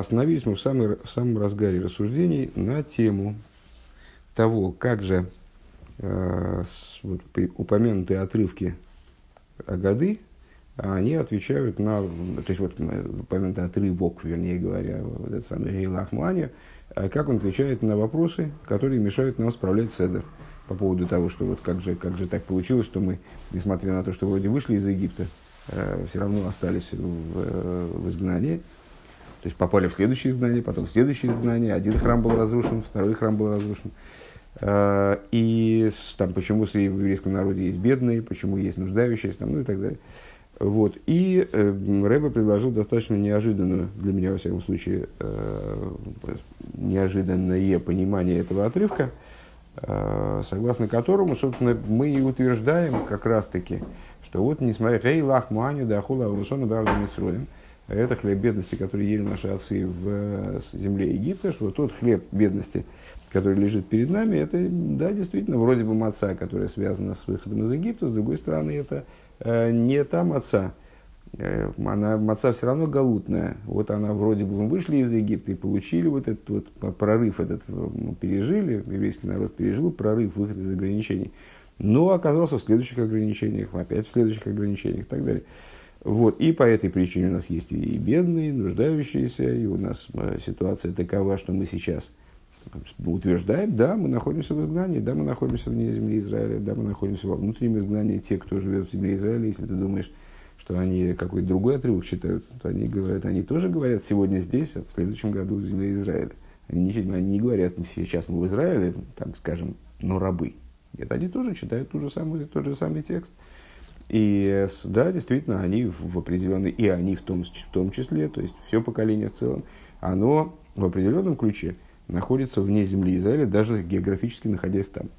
остановились мы в, самой, в самом разгаре рассуждений на тему того, как же э, с, вот, упомянутые отрывки Агады, они отвечают на, то есть вот упомянутый отрывок, вернее говоря, вот этот самый Гейлах Муани, как он отвечает на вопросы, которые мешают нам справлять седер по поводу того, что вот как же, как же так получилось, что мы, несмотря на то, что вроде вышли из Египта, э, все равно остались в, в изгнании, то есть попали в следующее изгнание, потом в следующее изгнание, один храм был разрушен, второй храм был разрушен. Э, и там, почему в еврейском народе есть бедные, почему есть нуждающиеся, там, ну и так далее. Вот. И э, Рэба предложил достаточно неожиданную, для меня, во всяком случае, э, неожиданное понимание этого отрывка – Э, согласно которому, собственно, мы и утверждаем как раз-таки, что вот, несмотря «Хей лах муаню да хула урусона бравда митсроем», это хлеб бедности, который ели наши отцы в э, земле Египта, что тот хлеб бедности, который лежит перед нами, это, да, действительно, вроде бы маца, которая связана с выходом из Египта, с другой стороны, это э, не та маца, Э, она, маца все равно галутная. Вот она вроде бы мы вышли из Египта и получили вот этот вот прорыв, этот ну, пережили, еврейский народ пережил прорыв, выход из ограничений. Но оказался в следующих ограничениях, опять в следующих ограничениях и так далее. Вот. И по этой причине у нас есть и бедные, и нуждающиеся, и у нас э, ситуация такова, что мы сейчас утверждаем, да, мы находимся в изгнании, да, мы находимся вне земли Израиля, да, мы находимся во внутреннем изгнании, те, кто живет в земле Израиля, если ты думаешь, что они какой-то другой отрывок читают, то они говорят, они тоже говорят сегодня здесь, а в следующем году в земле Израиля. Они не, они не говорят, сейчас мы в Израиле, там, скажем, но рабы. Нет, они тоже читают ту же самую, тот же самый текст. И да, действительно, они в определенной, и они в том, в том числе, то есть все поколение в целом, оно в определенном ключе находится вне земли Израиля, даже географически находясь там.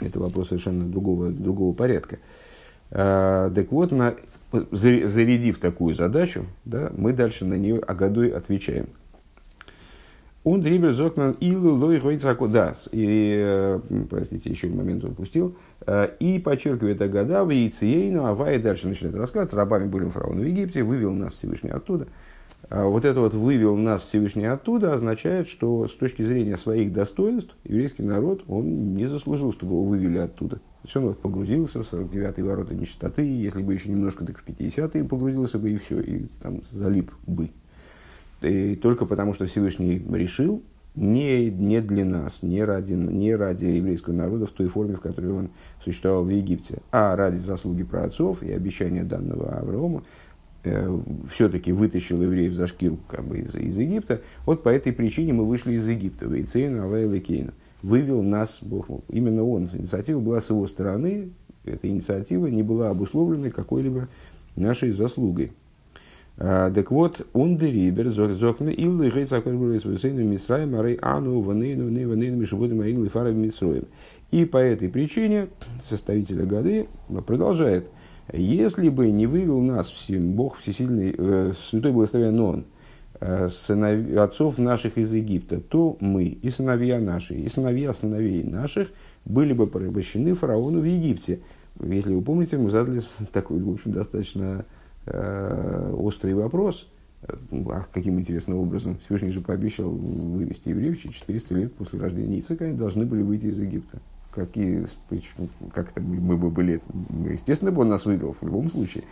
Это вопрос совершенно другого, другого порядка. А, так вот, на зарядив такую задачу, да, мы дальше на нее Агадой отвечаем. Он дрибер зокнан илу лой дас. И, э, простите, еще момент упустил. Э, и подчеркивает Агада в Яйциейну, Ава и дальше начинает рассказывать. Рабами были фараона в Египте, вывел нас Всевышний оттуда. А вот это вот «вывел нас Всевышний оттуда» означает, что с точки зрения своих достоинств еврейский народ, он не заслужил, чтобы его вывели оттуда. То есть он вот погрузился в 49-е ворота нечистоты, если бы еще немножко, так в 50-е погрузился бы и все, и там залип бы. И только потому, что Всевышний решил не, не для нас, не ради, не ради еврейского народа в той форме, в которой он существовал в Египте, а ради заслуги праотцов и обещания данного Авраама, э, все-таки вытащил евреев за шкиру как бы, из, из Египта. Вот по этой причине мы вышли из Египта. Вейцейну, Авайла Кейну. Вывел нас Бог. Именно он. Инициатива была с его стороны. Эта инициатива не была обусловлена какой-либо нашей заслугой. А, так вот, он дерибер, зокна, иллы, гей, закон, бурейс, высейну, мисраем, арей, ану, ванейну, ванейну, мишебудем, аилы, фаров, мисроем. И по этой причине составитель Агады продолжает – если бы не вывел нас Бог Всесильный, э, Святой Благословен Он, э, сынов, отцов наших из Египта, то мы и сыновья наши, и сыновья сыновей наших были бы порабощены фараону в Египте. Если вы помните, мы задали такой, в общем, достаточно э, острый вопрос, а каким интересным образом Всевышний же пообещал вывести евреев через 400 лет после рождения Ицека, они должны были выйти из Египта какие, как это мы, мы бы были, естественно, бы он нас вывел в любом случае.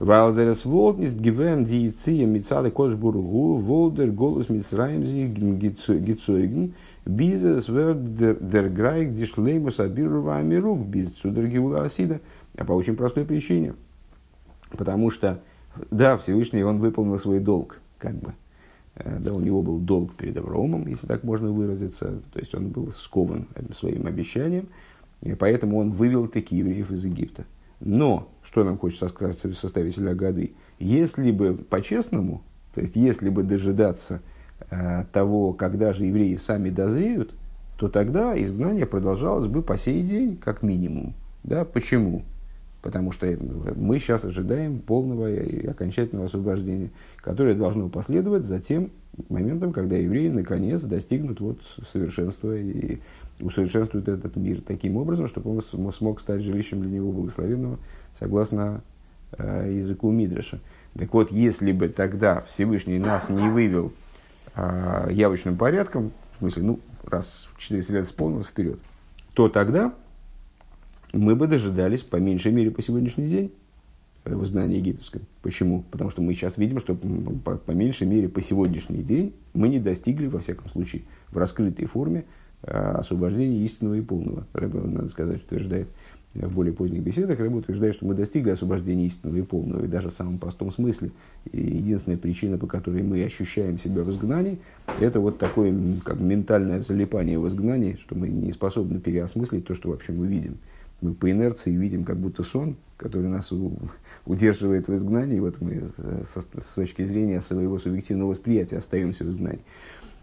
Валдерес Волтнис Гивен Диеция Мицады Кошбургу Волдер Голос Мицраимзи Гицойген Бизнес Дер Грайк Дишлеймус Абирува Амирук Биз Судергиула Асида. А по очень простой причине. Потому что, да, Всевышний, он выполнил свой долг, как бы. Э, да, у него был долг перед Авраамом, если так можно выразиться, то есть он был скован своим обещанием, и поэтому он вывел такие евреев из Египта. Но, что нам хочется сказать составитель Агады, если бы по-честному, то есть если бы дожидаться э, того, когда же евреи сами дозреют, то тогда изгнание продолжалось бы по сей день, как минимум. Да? Почему? Потому что мы сейчас ожидаем полного и окончательного освобождения, которое должно последовать за тем моментом, когда евреи наконец достигнут вот совершенства и усовершенствуют этот мир таким образом, чтобы он смог стать жилищем для него благословенного, согласно э, языку Мидраша. Так вот, если бы тогда Всевышний нас не вывел э, явочным порядком, в смысле, ну, раз 400 лет исполнилось вперед, то тогда мы бы дожидались, по меньшей мере, по сегодняшний день, э, в знании египетском. Почему? Потому что мы сейчас видим, что по, по меньшей мере по сегодняшний день мы не достигли, во всяком случае, в раскрытой форме э, освобождения истинного и полного. Рэбе, надо сказать, утверждает в более поздних беседах, Рэбе утверждает, что мы достигли освобождения истинного и полного, и даже в самом простом смысле. Единственная причина, по которой мы ощущаем себя в изгнании, это вот такое как ментальное залипание в изгнании, что мы не способны переосмыслить то, что вообще мы видим мы по инерции видим как будто сон, который нас удерживает в изгнании. Вот мы с, точки зрения своего субъективного восприятия остаемся в изгнании.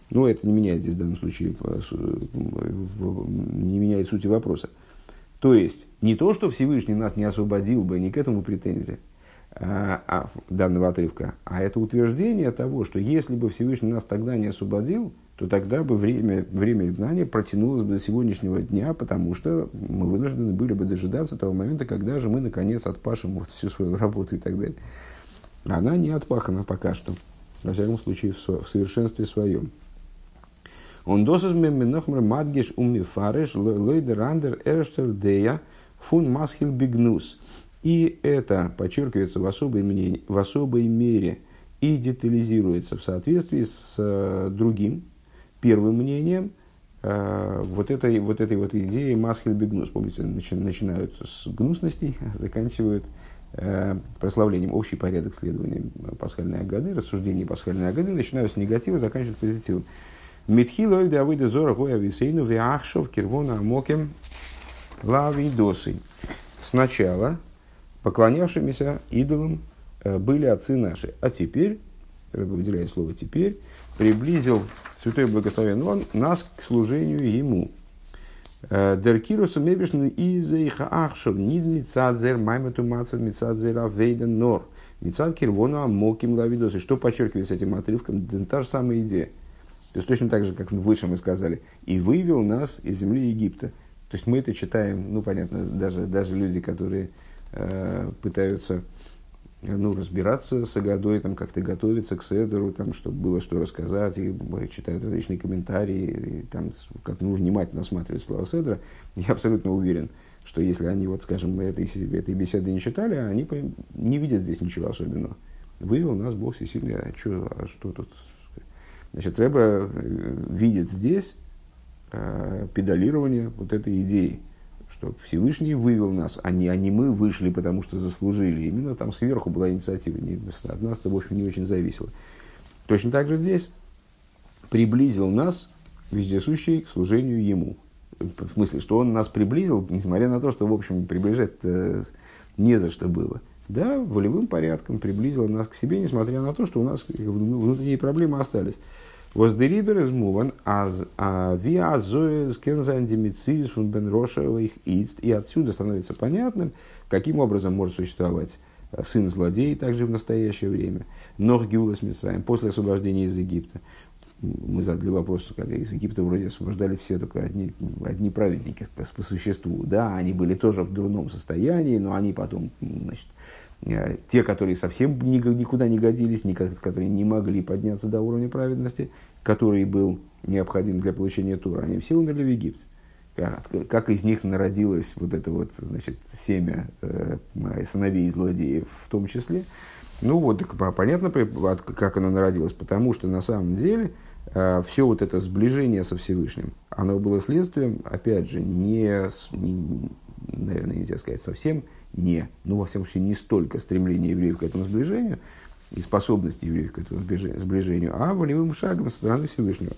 Но это не меняет здесь в данном случае, не меняет сути вопроса. То есть, не то, что Всевышний нас не освободил бы, не к этому претензия а, а, данного отрывка, а это утверждение того, что если бы Всевышний нас тогда не освободил, то тогда бы время, время изгнания протянулось бы до сегодняшнего дня, потому что мы вынуждены были бы дожидаться того момента, когда же мы, наконец, отпашем вот всю свою работу и так далее. Она не отпахана пока что, во всяком случае, в, в совершенстве своем. Он мадгиш умифареш фун масхил бигнус. И это подчеркивается в особой, мнении, в особой мере и детализируется в соответствии с э, другим, первым мнением э, вот, этой, вот этой вот идеи Масхель Бегнус. Помните, начи, начинают с гнусностей, заканчивают э, прославлением общий порядок следования пасхальной годы, рассуждений пасхальной годы, начинают с негатива, заканчивают позитивом. Митхилой давыда зора гоя висейну виахшов кирвона амокем лавидосы. Сначала поклонявшимися идолам э, были отцы наши, а теперь, выделяет слово теперь, приблизил Святой Благословен Он нас к служению Ему. Э, Деркирусу мебишны из их ахшов нид мицадзер маймату мацев мицадзер авейден нор. Мицад кирвону амоким лавидосы. Что подчеркивается этим отрывком? Та же самая идея. То есть точно так же, как выше мы сказали. И вывел нас из земли Египта. То есть мы это читаем, ну понятно, даже, даже люди, которые э, пытаются ну, разбираться с Агадой, там, как-то готовиться к Седеру, там, чтобы было что рассказать, и читают различные комментарии, и там, как ну, внимательно осматривать слова Седра, я абсолютно уверен, что если они, вот, скажем, этой, этой беседы не читали, они не видят здесь ничего особенного. Вывел нас Бог всесильный, а, чё, а что тут? Значит, Рэба э, видит здесь э, педалирование вот этой идеи – что Всевышний вывел нас, а не, а не мы вышли, потому что заслужили. Именно там сверху была инициатива, не, от нас это, в общем, не очень зависело. Точно так же здесь приблизил нас, вездесущий, к служению Ему. В смысле, что Он нас приблизил, несмотря на то, что, в общем, приближать не за что было. Да, волевым порядком приблизил нас к себе, несмотря на то, что у нас внутренние проблемы остались. Воздерибер из Муван, а виа зоэ скензайн демициус фун бен их ист. И отсюда становится понятным, каким образом может существовать э, сын злодей также в настоящее время. Нох Гиулас Мисраем, после освобождения из Египта. Мы задали вопрос, как из Египта вроде освобождали все только одни, одни праведники по, существу. Да, они были тоже в дурном состоянии, но они потом значит, те, которые совсем никуда не годились, которые не могли подняться до уровня праведности, который был необходим для получения Тура, они все умерли в Египте. Как, как из них народилось вот это вот, значит, семя э, сыновей злодеев в том числе. Ну вот, так, понятно, как оно народилось, потому что на самом деле э, все вот это сближение со Всевышним, оно было следствием, опять же, не, не наверное, нельзя сказать совсем, не, ну, во всяком случае, не столько стремление евреев к этому сближению и способности евреев к этому сближению, а волевым шагом со стороны Всевышнего.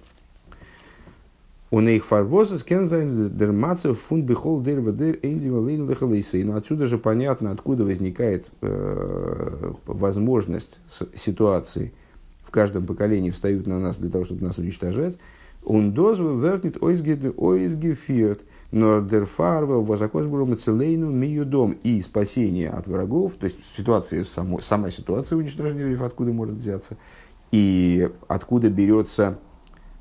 Он их фарвоза кензайн дермацев фун бихол дер вадер. Но отсюда же понятно, откуда возникает э, возможность ситуации. В каждом поколении встают на нас для того, чтобы нас уничтожать. Он дозвы вернет ойзгефирт но дерфарва целейну миюдом и спасение от врагов, то есть ситуация, само, сама ситуация уничтожения евреев, откуда может взяться, и откуда берется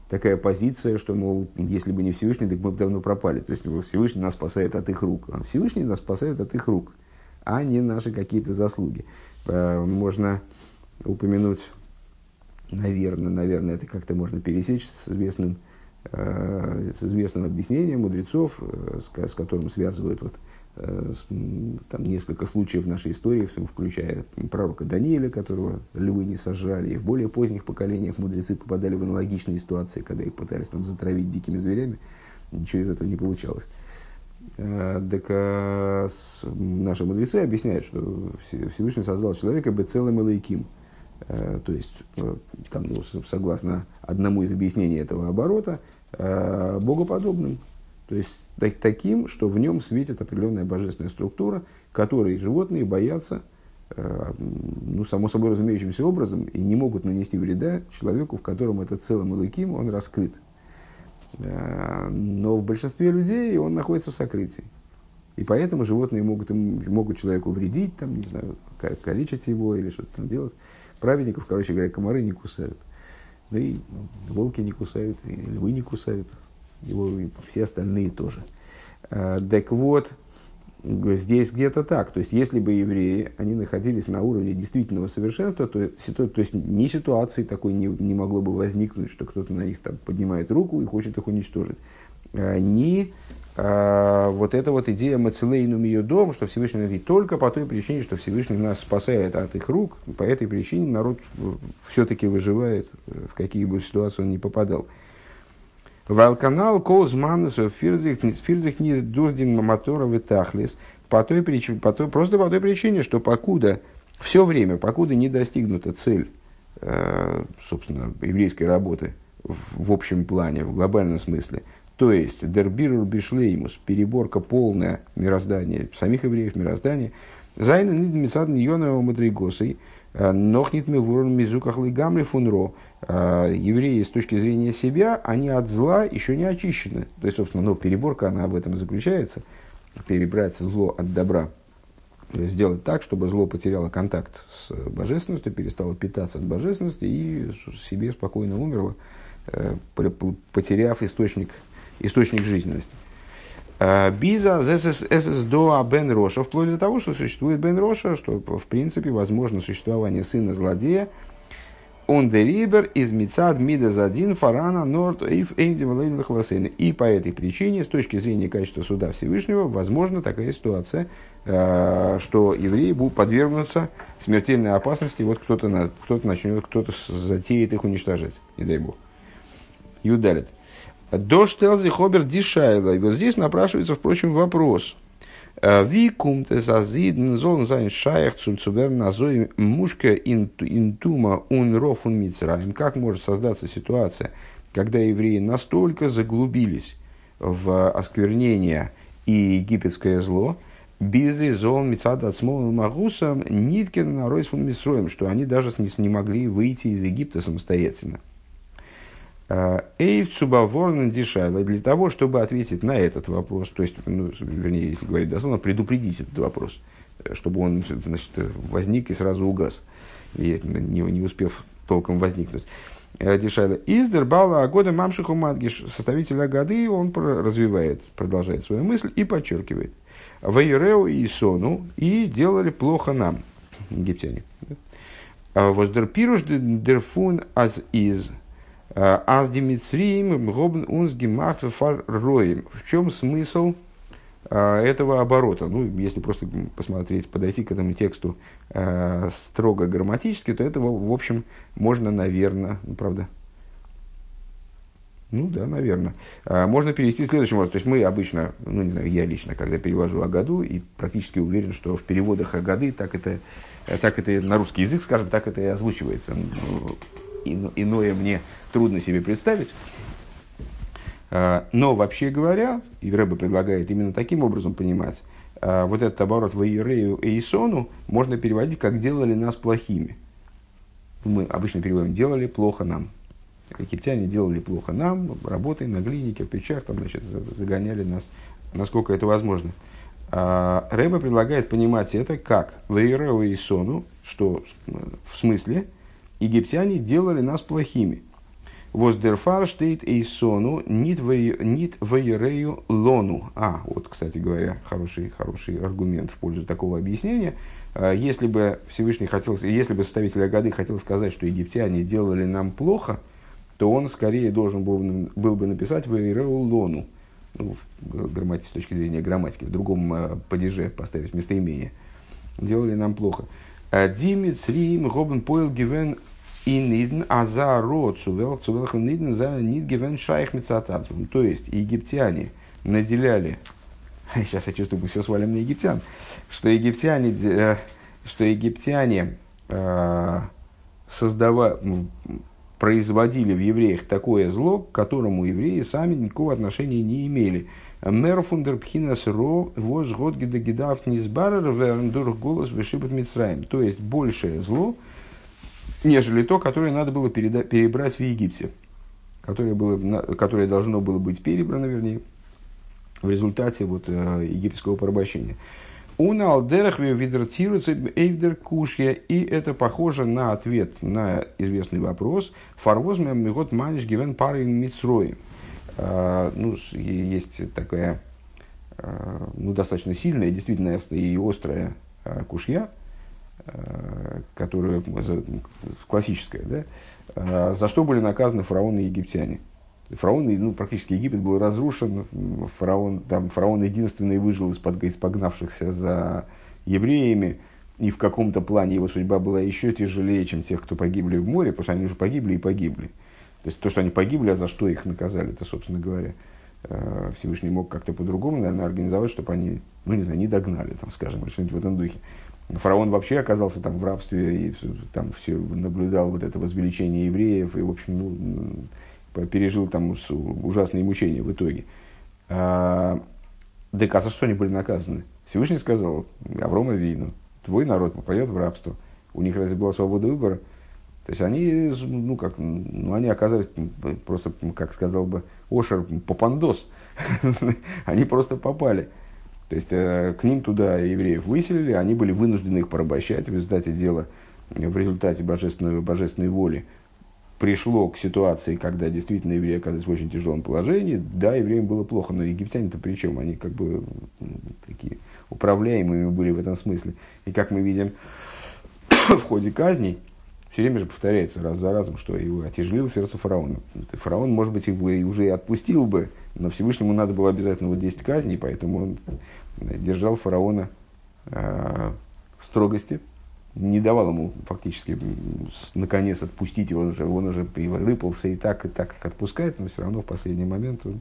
такая позиция, что, мол, если бы не Всевышний, так мы бы давно пропали. То есть Всевышний нас спасает от их рук. А Всевышний нас спасает от их рук. а не наши какие-то заслуги. Э, можно упомянуть, наверное, наверное, это как-то можно пересечь с известным, э, с известным объяснением мудрецов, э, с, с которым связывают вот, там несколько случаев нашей истории, включая пророка Даниила, которого львы не сожрали, и в более поздних поколениях мудрецы попадали в аналогичные ситуации, когда их пытались там затравить дикими зверями, ничего из этого не получалось. Э, так а, наши мудрецы объясняют, что Всевышний создал человека бы целым лайким. Э, то есть, э, там, ну, согласно одному из объяснений этого оборота, богоподобным. То есть, так, таким, что в нем светит определенная божественная структура, которой животные боятся, ну, само собой разумеющимся образом, и не могут нанести вреда человеку, в котором этот целым лайким, он раскрыт. Э, но в большинстве людей он находится в сокрытии. И поэтому животные могут, могут человеку вредить, там, не знаю, калечить его или что-то там делать. Праведников, короче говоря, комары не кусают. Да и ну, волки не кусают, и львы не кусают. Его и все остальные тоже. Э, так вот, здесь где-то так. То есть, если бы евреи, они находились на уровне действительного совершенства, то, то, есть, ни ситуации такой не, не могло бы возникнуть, что кто-то на них там поднимает руку и хочет их уничтожить. А, ни а, вот эта вот идея Мацелейнум ее дом, что Всевышний говорит только по той причине, что Всевышний нас спасает от их рук, по этой причине народ все-таки выживает, в какие бы ситуации он ни попадал. Валканал Коузманес фирзих не дурдин мотора витахлис. По той причине, по той, просто по той причине, что покуда все время, покуда не достигнута цель, э, собственно, еврейской работы в общем плане, в глобальном смысле, то есть дербирур бишлеймус, переборка полная мироздания, самих евреев мироздания, зайна нидмицад ньонова мадригосой – Э, Нохнит мы ворон мизуках лигамли фунро. Э, евреи с точки зрения себя, они от зла еще не очищены. То есть, собственно, ну, переборка, она в этом заключается. Перебрать зло от добра. Сделать так, чтобы зло потеряло контакт с божественностью, перестало питаться от божественности и себе спокойно умерло, э, потеряв источник, источник жизненности. Э, Биза СС до Бен Роша, вплоть до того, что существует Бен Роша, что в принципе возможно существование сына злодея. Он дерибер из Мицад Мида Задин Фарана Норд Эйф И по этой причине, с точки зрения качества суда Всевышнего, возможна такая ситуация, э, что евреи будут подвергнуться смертельной опасности, вот кто-то кто начнет, кто-то затеет их уничтожать, не дай бог. Юдалит. До штелзи хобер дишайла. И вот здесь напрашивается, впрочем, вопрос. Э, Ви кумте зазидн зон зайн шаях цульцубер назой мушка интума ун рофун мицраем. Как может создаться ситуация, когда евреи настолько заглубились в осквернение и египетское зло, Бизи зон мицада от магусом ниткин на ройсфун мисроем, что они даже не, не могли выйти из Египта самостоятельно. Эйв Цубаворн Дишайла для того, чтобы ответить на этот вопрос, то есть, ну, вернее, если говорить дословно, предупредить этот вопрос, чтобы он значит, возник и сразу угас, и не, не успев толком возникнуть. Э, Дишайла. Издер Бала Агода Мамшиху Мадгиш, составитель Агады, он развивает, продолжает свою мысль и подчеркивает. Вейреу и Сону, и делали плохо нам, египтяне. Воздерпируш дерфун аз из Аз Димитсриим Гобн Унс Гимахт Роем. В чем смысл а, этого оборота? Ну, если просто посмотреть, подойти к этому тексту а, строго грамматически, то этого, в общем, можно, наверное, ну, правда, ну да, наверное. Можно перевести следующим образом. То есть мы обычно, ну не знаю, я лично, когда перевожу о году, и практически уверен, что в переводах о годы так это, так это на русский язык, скажем, так это и озвучивается. Иное мне трудно себе представить. А, но вообще говоря, и предлагает именно таким образом понимать, а, вот этот оборот в Иерею и Исону можно переводить как «делали нас плохими». Мы обычно переводим «делали плохо нам». Египтяне делали плохо нам, работой на глине, кирпичах, там, значит, загоняли нас, насколько это возможно. А, Рэба предлагает понимать это как «Вейреу и Исону», что в смысле – египтяне делали нас плохими. Воздерфар штейт и сону нит вейрею лону. А, вот, кстати говоря, хороший, хороший аргумент в пользу такого объяснения. А, если бы Всевышний хотел, если бы составитель Агады хотел сказать, что египтяне делали нам плохо, то он скорее должен был, был бы написать вейрею лону. Ну, в грамматике, с точки зрения грамматики, в другом э, падеже поставить местоимение. Делали нам плохо. Димит, Рим, Робен, Пойл, Гивен, и нидн, а за род цувел, цувелхам нидн за нид гивен шайх мецатацман. То есть египтяне наделяли, сейчас я чувствую, мы все свалим на египтян, что египтяне, э, что египтяне э, создава, производили в евреях такое зло, к которому евреи сами никакого отношения не имели. Мерфундер пхинас ро воз год гидагидав низбарер верндур голос вышибат мицраем. То есть большее зло – нежели то, которое надо было переда- перебрать в Египте, которое, было, которое должно было быть перебрано, вернее, в результате вот, э, египетского порабощения. У Алдерах видертируется Эйвдер Кушья, и это похоже на ответ на известный вопрос. Фарвозмем мигот маниш гивен пары мицрой. А, ну, есть такая а, ну, достаточно сильная, действительно и острая а, кушья – Э, которую, классическая, да, э, за что были наказаны фараоны и египтяне. Фараон, ну, практически Египет был разрушен, фараон, там, фараон единственный выжил из-под из погнавшихся за евреями, и в каком-то плане его судьба была еще тяжелее, чем тех, кто погибли в море, потому что они уже погибли и погибли. То есть то, что они погибли, а за что их наказали, это, собственно говоря, э, Всевышний мог как-то по-другому, наверное, организовать, чтобы они, ну, не знаю, не догнали, там, скажем, что-нибудь в этом духе. Фараон вообще оказался там в рабстве и там все наблюдал вот это возвеличение евреев и, в общем, ну, пережил там ужасные мучения в итоге. А, так за что они были наказаны? Всевышний сказал Аврома Вину, твой народ попадет в рабство. У них разве была свобода выбора? То есть они, ну, как, ну, они оказались просто, как сказал бы Ошер, попандос. они просто попали. То есть э, к ним туда евреев выселили, они были вынуждены их порабощать. В результате дела, в результате божественной, божественной воли пришло к ситуации, когда действительно евреи оказались в очень тяжелом положении. Да, евреям было плохо, но египтяне-то при чем? Они как бы такие управляемыми были в этом смысле. И как мы видим в ходе казней, все время же повторяется раз за разом, что его отяжелило сердце фараона. Фараон, может быть, его и уже и отпустил бы, но Всевышнему надо было обязательно вот 10 казней, поэтому он держал фараона э, в строгости, не давал ему фактически наконец отпустить его, он уже, он уже рыпался и так, и так их отпускает, но все равно в последний момент, он,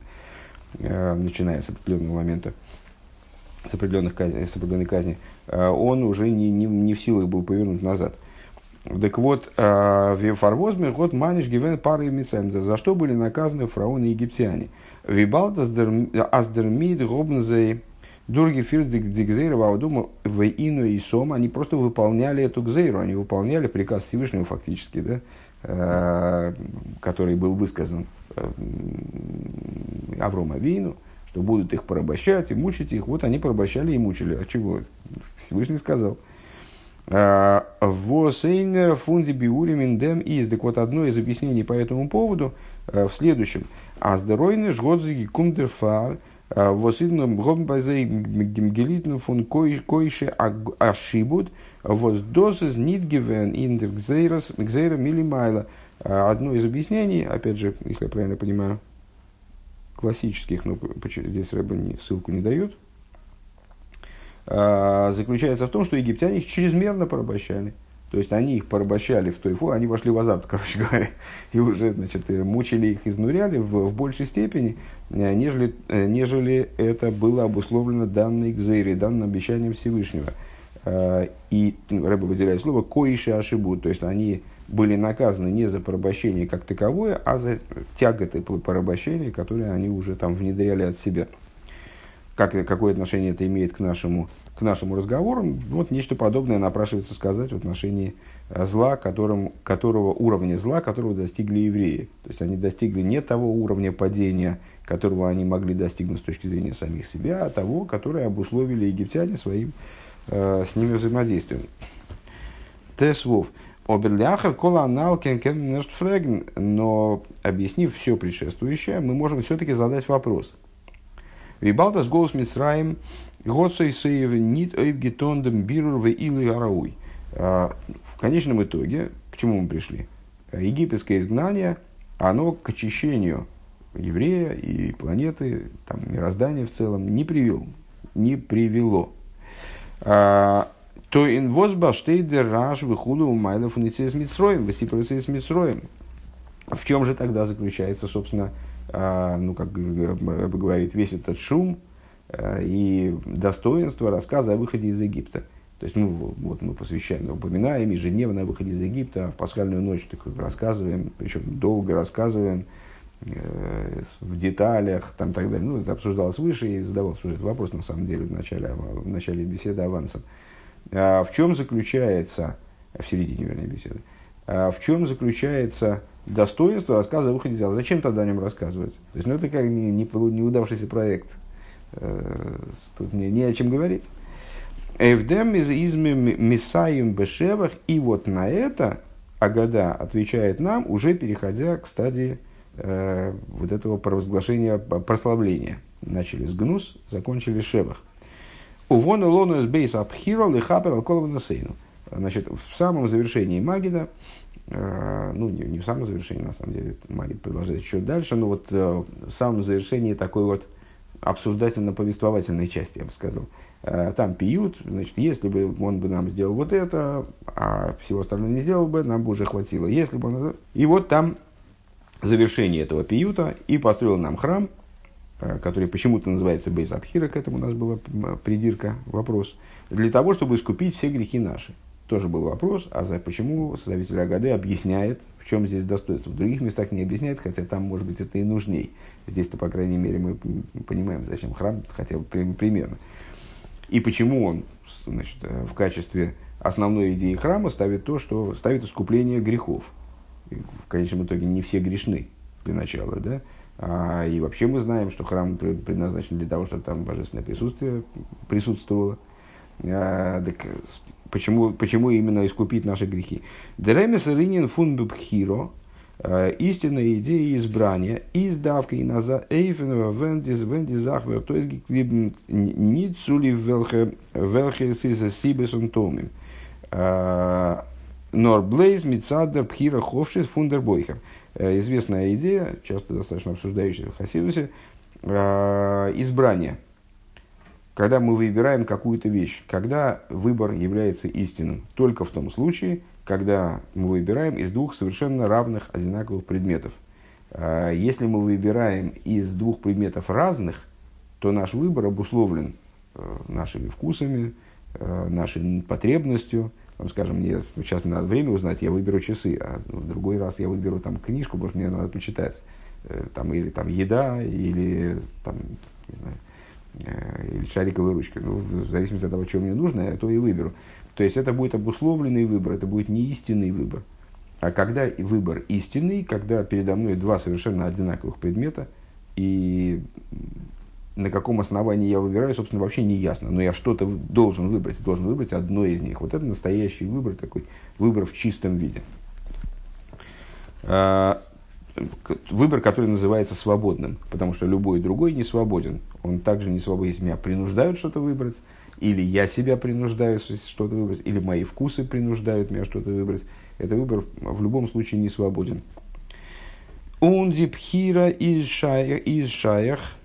э, начиная с определенного момента, с, определенных казни, с определенной казни, он уже не, не, не в силах был повернуть назад. Так вот, э, в Фарвозме год маниш гивен пары мицем, за что были наказаны фараоны и египтяне. Вибалдас аздермид гобнзей Дурги фирдик дигзейра ваудума в ину и сом, они просто выполняли эту гзейру, они выполняли приказ Всевышнего фактически, да, э, который был высказан э, Аврома Вину, что будут их порабощать и мучить их. Вот они порабощали и мучили. А чего? Всевышний сказал. «Э, Восейнер фунди биури миндем из. Так вот, одно из объяснений по этому поводу в следующем. Аздеройны жгодзиги кумдерфар – Восидном гомбазей гемгелитну фун койше ашибут, воз дозис нит гивен индер гзейрас гзейра милимайла. Одно из объяснений, опять же, если я правильно понимаю, классических, но здесь Рэба ссылку не дают, заключается в том, что египтяне их чрезмерно порабощали. То есть они их порабощали в той форме, они вошли в азарт, короче говоря, и уже значит, мучили их, изнуряли в, в большей степени, э, нежели, э, нежели это было обусловлено данной гзейрой, данным обещанием Всевышнего. Э, и Рэба выделяет слово «коиши ашибу», то есть они были наказаны не за порабощение как таковое, а за тяготы порабощения, которые они уже там внедряли от себя. Как, какое отношение это имеет к нашему к нашему разговору, вот нечто подобное напрашивается сказать в отношении э, зла, которым, которого уровня зла, которого достигли евреи. То есть они достигли не того уровня падения, которого они могли достигнуть с точки зрения самих себя, а того, которое обусловили египтяне своим э, с ними взаимодействием. Тесвов. Оберляхер кола аналкен фреген, но объяснив все предшествующее, мы можем все-таки задать вопрос. Вибалтас голос Мицраем, Гоцей Сейв Нит Эйвгетондем Бирур в Арауй. В конечном итоге, к чему мы пришли? Египетское изгнание, оно к очищению еврея и планеты, там, мироздания в целом не привел, не привело. А, то инвозба штейдер раш выхуду у майлов с Митсроем, высипывается с Митсроем. В чем же тогда заключается, собственно, а, ну, как говорит, весь этот шум а, и достоинство рассказа о выходе из Египта. То есть, ну, вот мы посвящаем, упоминаем ежедневно о выходе из Египта, а в пасхальную ночь так рассказываем, причем долго рассказываем, э, в деталях, там так далее. Ну, это обсуждалось выше и задавался уже этот вопрос, на самом деле, в начале, в начале беседы авансом. А в чем заключается, в середине, вернее, беседы, а в чем заключается достоинство рассказа о выходе из Зала? Зачем тогда о нем рассказывать? То есть, ну, это как не, не, неудавшийся проект. Э, тут не, не о чем говорить. Эвдем из изми мисаем бешевах. И вот на это Агада отвечает нам, уже переходя к стадии э, вот этого провозглашения, прославления. Начали с гнус, закончили шевах. Увон лону из бейс абхиро лихапер алколова Значит, в самом завершении Магида, э, ну, не, не в самом завершении, на самом деле, Магид продолжает чуть дальше, но вот э, в самом завершении такой вот обсуждательно-повествовательной части, я бы сказал. Э, там пьют, значит, если бы он бы нам сделал вот это, а всего остального не сделал бы, нам бы уже хватило. Если бы он... И вот там завершение этого пиюта и построил нам храм, Э, который почему-то называется Бейс к этому у нас была придирка, вопрос, для того, чтобы искупить все грехи наши. Тоже был вопрос, а за, почему составитель Агады объясняет, чем здесь достоинство. В других местах не объясняет, хотя там, может быть, это и нужней. Здесь-то, по крайней мере, мы понимаем, зачем храм, хотя бы примерно. И почему он значит, э, в качестве основной идеи храма ставит то, что ставит искупление грехов. И в конечном итоге не все грешны для начала, да? А, и вообще мы знаем, что храм предназначен для того, чтобы там божественное присутствие присутствовало. А, так почему, почему именно искупить наши грехи? Деремес ринин фун бхиро, а, истинная идея избрания, издавка и наза эйфенова вендис вендизахвер, то есть ницули велхе сиза сибесон томим. Норблейз, Мицадер, Пхира, Ховшис, Фундербойхер. Э, известная идея, часто достаточно обсуждающаяся в Хасидусе, э, избрание. Когда мы выбираем какую-то вещь, когда выбор является истинным, только в том случае, когда мы выбираем из двух совершенно равных, одинаковых предметов. Э, если мы выбираем из двух предметов разных, то наш выбор обусловлен нашими вкусами, нашей потребностью, там, скажем, мне сейчас мне надо время узнать, я выберу часы, а в другой раз я выберу там книжку, потому что мне надо почитать, э, там, или там еда, или там, не знаю, э, или шариковая ручка. Ну, в зависимости от того, что мне нужно, я то и выберу. То есть это будет обусловленный выбор, это будет не истинный выбор. А когда выбор истинный, когда передо мной два совершенно одинаковых предмета, и на каком основании я выбираю, собственно, вообще не ясно. Но я что-то должен выбрать, должен выбрать одно из них. Вот это настоящий выбор, такой выбор в чистом виде. Выбор, который называется свободным, потому что любой другой не свободен. Он также не свободен, если меня принуждают что-то выбрать, или я себя принуждаю что-то выбрать, или мои вкусы принуждают меня что-то выбрать. Это выбор в любом случае не свободен. Ундипхира из шаях –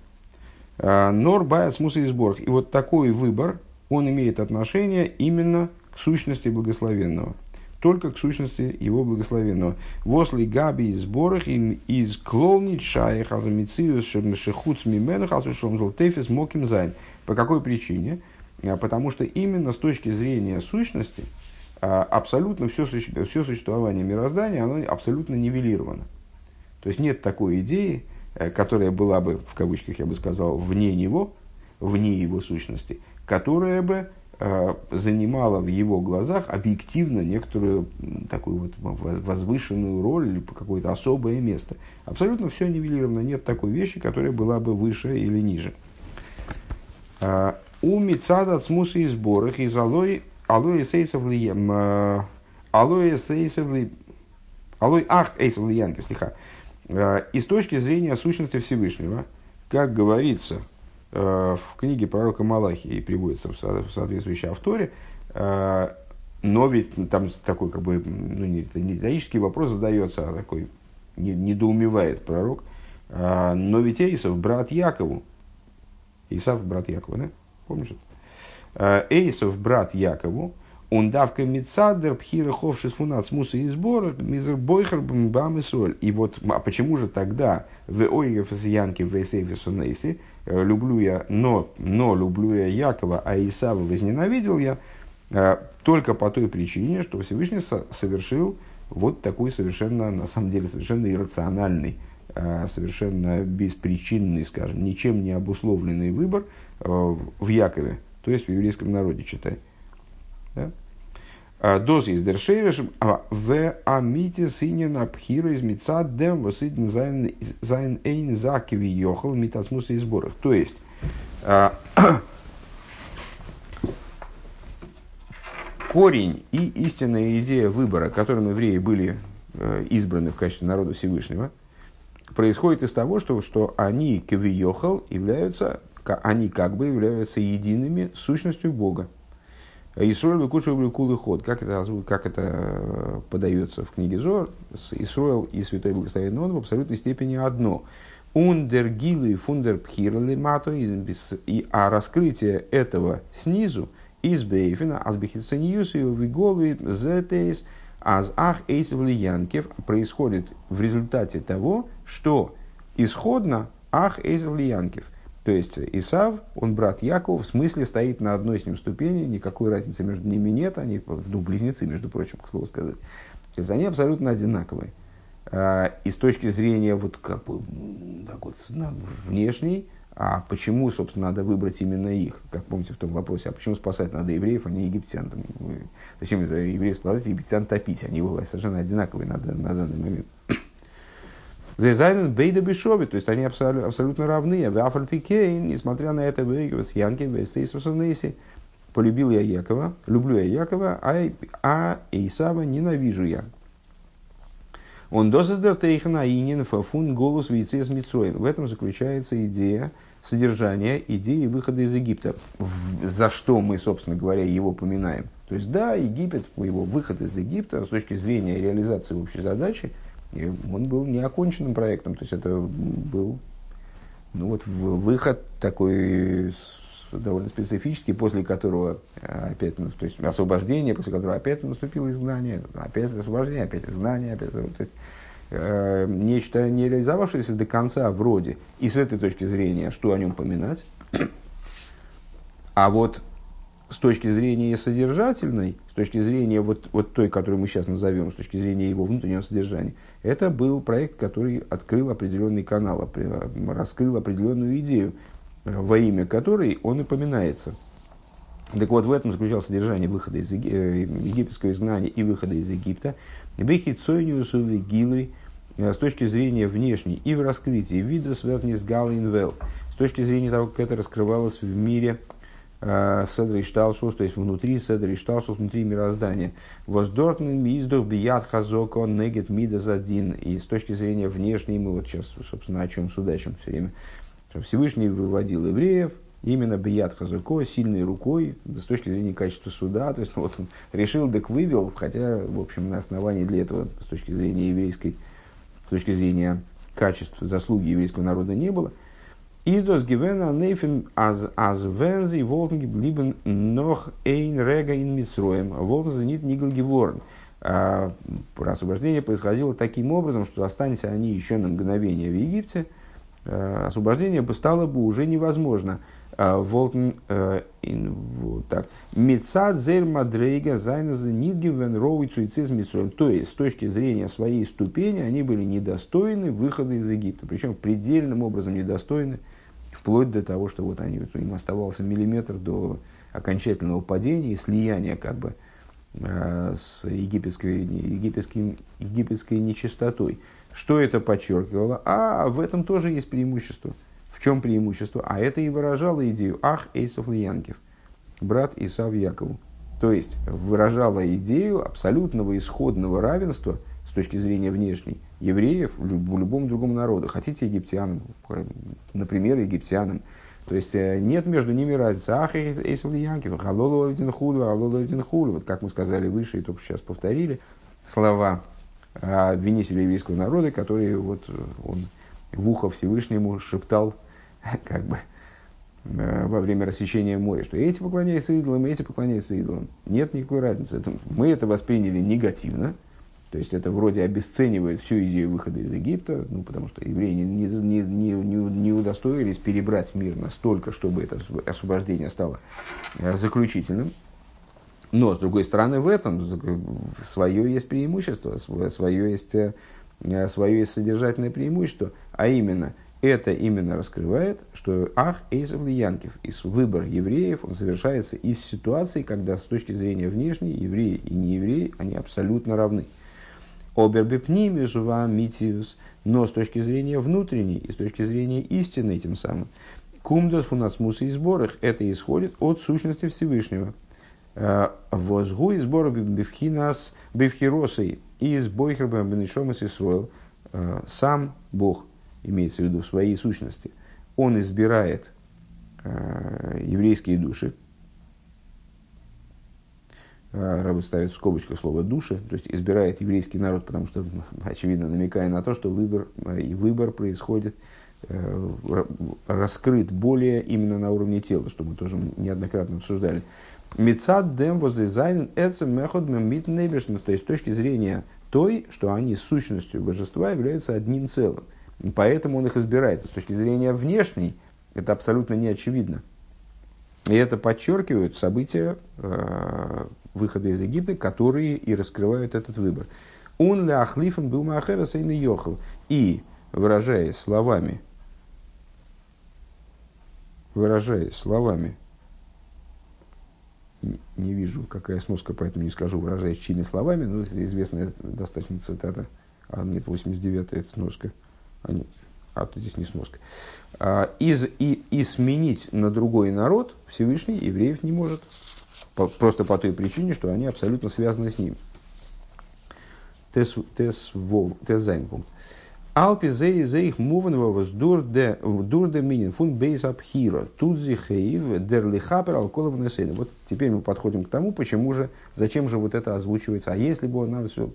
а, Нор баят смуса и сборах. И вот такой выбор, он имеет отношение именно к сущности благословенного. Только к сущности его благословенного. Восли габи из сборах им из клоунит шаях азамициус шехуц мименах асвешом тефис моким зайн. По какой причине? А, потому что именно с точки зрения сущности а, абсолютно все, все существование мироздания оно абсолютно нивелировано. То есть нет такой идеи, Э, которая была бы, в кавычках я бы сказал, вне него, вне его сущности, которая бы занимала в его глазах объективно некоторую такую вот возвышенную роль или какое-то особое место. Абсолютно все нивелировано, нет такой вещи, которая была бы выше или ниже. У Мицада от смуса и сборах из алои алои сейсов Алой эйсов Алой ах эйсов янкев, слиха. И точки зрения сущности Всевышнего, как говорится в книге пророка Малахи и приводится в соответствующей авторе, но ведь там такой, как бы, ну, не, не риторический вопрос задается, а такой недоумевает пророк. Но ведь Эйсов брат Якову. Исав брат Якова, да? Помнишь? Эйсов брат Якову, он давка мецадер пхира ховшис фунат смуса и сбора мизер бойхер бам и соль. И вот, а почему же тогда в ойгев янки в эсэфисонейси люблю я, но, но люблю я Якова, а Исава возненавидел я, а, только по той причине, что Всевышний совершил вот такой совершенно, на самом деле, совершенно иррациональный, а, совершенно беспричинный, скажем, ничем не обусловленный выбор в Якове, то есть в еврейском народе, читай. Доз из дершейреш в амите синен абхира из мица дем восиден зайн эйн закиви йохал митасмуса и сборах. То есть, корень и истинная идея выбора, которым евреи были э, избраны в качестве народа Всевышнего, происходит из того, что, что они, кавиохал, являются, они как бы являются едиными сущностью Бога. Исруэль выкушивали кулы ход. Как это, как это э, подается в книге Зор, Исруэл и Святой Благословенный Он в абсолютной степени одно. Ундер гилу и фундер пхирли мато, а раскрытие этого снизу, из бейфина, аз бехицаниюсу виголви зетейс, аз ах эйс влиянкев происходит в результате того, что исходно ах эйс влиянкев. То есть Исав, он брат Якова, в смысле стоит на одной с ним ступени, никакой разницы между ними нет, они ну, близнецы, между прочим, к слову сказать. То есть они абсолютно одинаковые. А, и с точки зрения вот как бы так вот, внешней, а почему, собственно, надо выбрать именно их? Как помните в том вопросе, а почему спасать надо евреев, а не египтян? Там, зачем евреев спасать, египтян топить? Они бывают совершенно одинаковые на, на данный момент. Зайзайнен бейда бешови, то есть они абсолютно, равны. В Афальпикейн, несмотря на это, с Янки, в полюбил я Якова, люблю я Якова, а, а Исава ненавижу я. Он дозадер тейхна инин фун голос вейцес В этом заключается идея, содержание идеи выхода из Египта, за что мы, собственно говоря, его поминаем. То есть, да, Египет, его выход из Египта с точки зрения реализации общей задачи, он был неоконченным проектом. То есть, это был ну, вот, выход такой довольно специфический, после которого опять, ну, то есть освобождение, после которого опять наступило изгнание, опять освобождение, опять изгнание, опять, то есть Э, нечто не реализовавшееся до конца вроде. И с этой точки зрения, что о нем поминать? А вот с точки зрения содержательной, с точки зрения вот, вот той, которую мы сейчас назовем, с точки зрения его внутреннего содержания, это был проект, который открыл определенный канал, раскрыл определенную идею, э, во имя которой он и поминается. Так вот, в этом заключалось содержание выхода из э, египетского изгнания и выхода из Египта. Бехицойниусу вегилой э, с точки зрения внешней и в раскрытии вида сверхнис галинвел, с точки зрения того, как это раскрывалось в мире Седри Шталшус, то есть внутри Седри Шталшус, внутри мироздания. Воздортный миздох бият хазоко негет мидазадин. И с точки зрения внешней, мы вот сейчас, собственно, о чем судачим все время. Всевышний выводил евреев, именно бият хазуко, сильной рукой, с точки зрения качества суда. То есть вот он решил, так вывел, хотя, в общем, на основании для этого, с точки зрения еврейской, с точки зрения качества, заслуги еврейского народа не было. Издос гивена нейфен аз аз вензи волтнги блибен нох эйн рега ин мисроем. Волтен нит нигл геворн. Освобождение происходило таким образом, что останься они еще на мгновение в Египте, а, освобождение бы стало бы уже невозможно. А, Волтен, э, так, Мецад зель мадрейга зайназа нидгивен роуй цуициз То есть, с точки зрения своей ступени, они были недостойны выхода из Египта. Причем предельным образом недостойны, вплоть до того, что вот они, им оставался миллиметр до окончательного падения и слияния как бы э, с египетской, египетской, египетской нечистотой. Что это подчеркивало? А в этом тоже есть преимущество – в чем преимущество? А это и выражало идею «Ах, Эйсов Лиянкев», брат Исав Якову. То есть выражала идею абсолютного исходного равенства точки зрения внешней евреев в любом другом народу. Хотите египтянам, например, египтянам. То есть э, нет между ними разницы. Ах, эйсов янкив, халолу худу, алолу худу. Вот как мы сказали выше и только сейчас повторили слова обвинителя еврейского народа, которые вот э, он в ухо Всевышнему шептал, как бы, э, во время рассечения моря, что эти поклоняются идолам, эти поклоняются идолам. Нет никакой разницы. Мы это восприняли негативно, то есть это вроде обесценивает всю идею выхода из Египта, ну, потому что евреи не, не, не, не, удостоились перебрать мир настолько, чтобы это освобождение стало э, заключительным. Но, с другой стороны, в этом свое есть преимущество, свое есть, э, свое есть содержательное преимущество, а именно, это именно раскрывает, что ах, эйсов янкив, из выбор евреев, он совершается из ситуации, когда с точки зрения внешней, евреи и неевреи, они абсолютно равны. Обербепнимиус митиус, но с точки зрения внутренней и с точки зрения истины тем самым, кумдос фунацмуса и сборах, это исходит от сущности Всевышнего. Э, Возгу и сбора бифхинас бифхиросой из бойхербам бенешомас Исроил, э, сам Бог, имеется в виду в своей сущности, он избирает э, еврейские души, Рабы ставит в скобочках слово «души», то есть избирает еврейский народ, потому что, очевидно, намекая на то, что выбор, э, и выбор происходит, э, раскрыт более именно на уровне тела, что мы тоже неоднократно обсуждали. Мецад дем возлезайн эцем мехот мемит то есть с точки зрения той, что они сущностью божества являются одним целым. Поэтому он их избирает. С точки зрения внешней, это абсолютно не очевидно. И это подчеркивают события э, выхода из Египта, которые и раскрывают этот выбор. Он ля ахлифом был маахера сейна йохал. И, выражаясь словами, выражаясь словами, не, вижу, какая сноска, поэтому не скажу, выражаясь чьими словами, но известная достаточно цитата, а нет, 89-я сноска, а нет, а тут здесь не сноска. А, из, и, и сменить на другой народ Всевышний евреев не может. По, просто по той причине, что они абсолютно связаны с ним. Тес, тес, вов, тес зайнпункт. Алпи зей зейх муванвовас дурде минин фун бейс абхира тут зихеев дер лихапер алколов Вот теперь мы подходим к тому, почему же, зачем же вот это озвучивается. А если бы он нам все,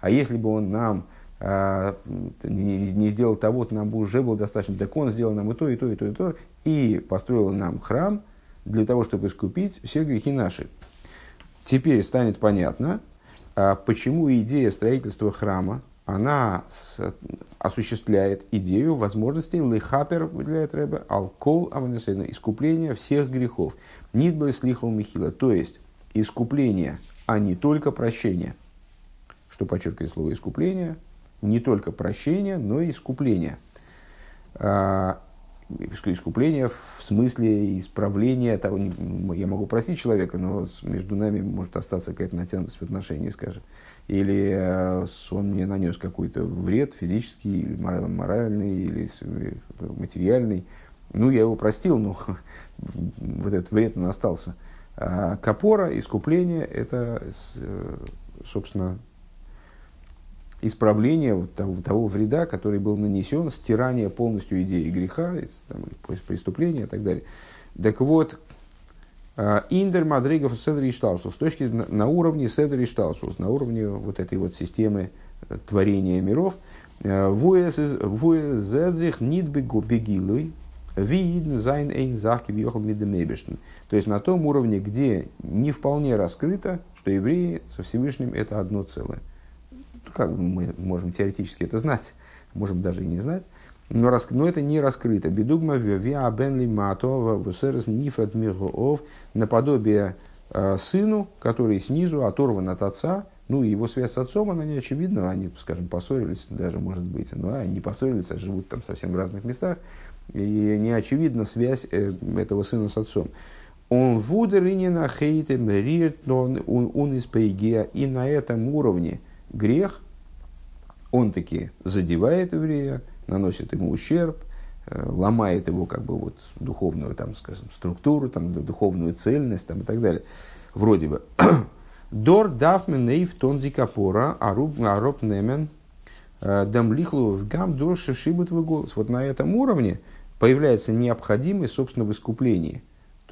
а если бы он нам а, не, не сделал того, то нам бы уже было достаточно. Так он сделал нам и то, и то, и то, и то, и построил нам храм для того, чтобы искупить все грехи наши. Теперь станет понятно, а, почему идея строительства храма, она осуществляет идею возможности лихапер, выделяет Рэбе, алкол аванесейна, искупления всех грехов. Нидбой слихал Михила, то есть искупление, а не только прощение. Что подчеркивает слово искупление, не только прощение, но и искупление. Искупление в смысле исправления того, я могу простить человека, но между нами может остаться какая-то натянутость в отношении, скажем. Или э, он мне нанес какой-то вред физический, моральный или материальный. Ну, я его простил, но вот этот вред он остался. А капора, искупление, это, э, собственно, исправление вот того, того вреда, который был нанесен, стирание полностью идеи греха, там, преступления и так далее. Так вот, а, Индер Мадригов Седри Шталшус, с точки на, уровне Седри Шталшус, на уровне вот этой вот системы э, творения миров, э, Вуэзэдзих нидбегу бегилуй, Видн зайн эйн захки въехал мидемебештен. То есть на том уровне, где не вполне раскрыто, что евреи со Всевышним это одно целое как мы можем теоретически это знать, можем даже и не знать, но, рас, но это не раскрыто. Бедугма виа бенли матова вусерес нифрат миргоов наподобие э, сыну, который снизу оторван от отца, ну, его связь с отцом, она не очевидна, они, скажем, поссорились даже, может быть, но они поссорились, а живут там совсем в разных местах, и не очевидна связь э, этого сына с отцом. Он вудеринина хейтем рирт он из и на этом уровне – грех, он таки задевает еврея, наносит ему ущерб, э, ломает его как бы вот духовную, там, скажем, структуру, там, духовную цельность там, и так далее. Вроде бы. Дор дафмен нейв тон дикапора, аруб ароб немен, э, в гам дор шибут голос. Вот на этом уровне появляется необходимость, собственно, в искуплении.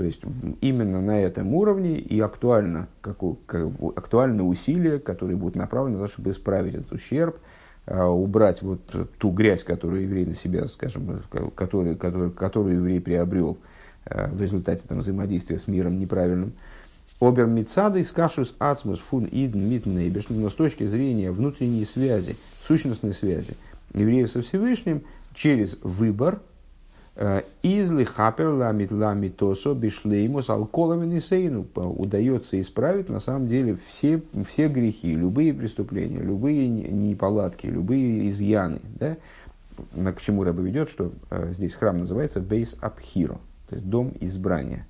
То есть именно на этом уровне и актуально, как, как, актуальны усилия, которые будут направлены на то, чтобы исправить этот ущерб, э, убрать вот ту грязь, которую еврей на себя, скажем, которую, которую, которую еврей приобрел э, в результате там, взаимодействия с миром неправильным. Обер Мицадой скашус ацмус фун идн митнейбеш, но с точки зрения внутренней связи, сущностной связи евреев со Всевышним через выбор изли хапер ламит ламитосо бишлеймус алколовин сейну удается исправить на самом деле все, все грехи, любые преступления, любые неполадки, любые изъяны. Да? К чему Рэба ведет, что э, здесь храм называется Бейс Абхиро, то есть дом избрания.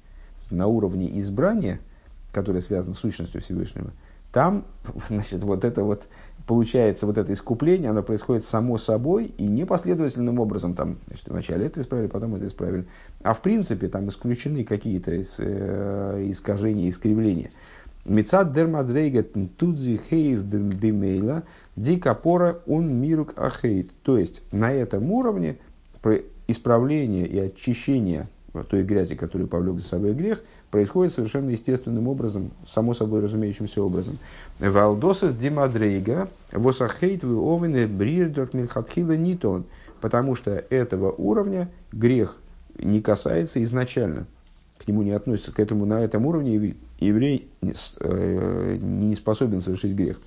На уровне избрания – который связан с сущностью Всевышнего, там, значит, вот это вот, получается, вот это искупление, оно происходит само собой и непоследовательным образом, там, значит, вначале это исправили, потом это исправили, а в принципе там исключены какие-то из, э, искажения, искривления. Мецад дермадрейга тудзи хейв бимейла дикапора он мирук ахейт. То есть на этом уровне исправление и очищение той грязи, которую повлек за собой грех, происходит совершенно естественным образом, само собой разумеющимся образом. Валдосас димадрейга восахейт вы овены брирдорт милхатхила нитон, потому что этого уровня грех не касается изначально, к нему не относится, к этому на этом уровне еврей э, не способен совершить грех.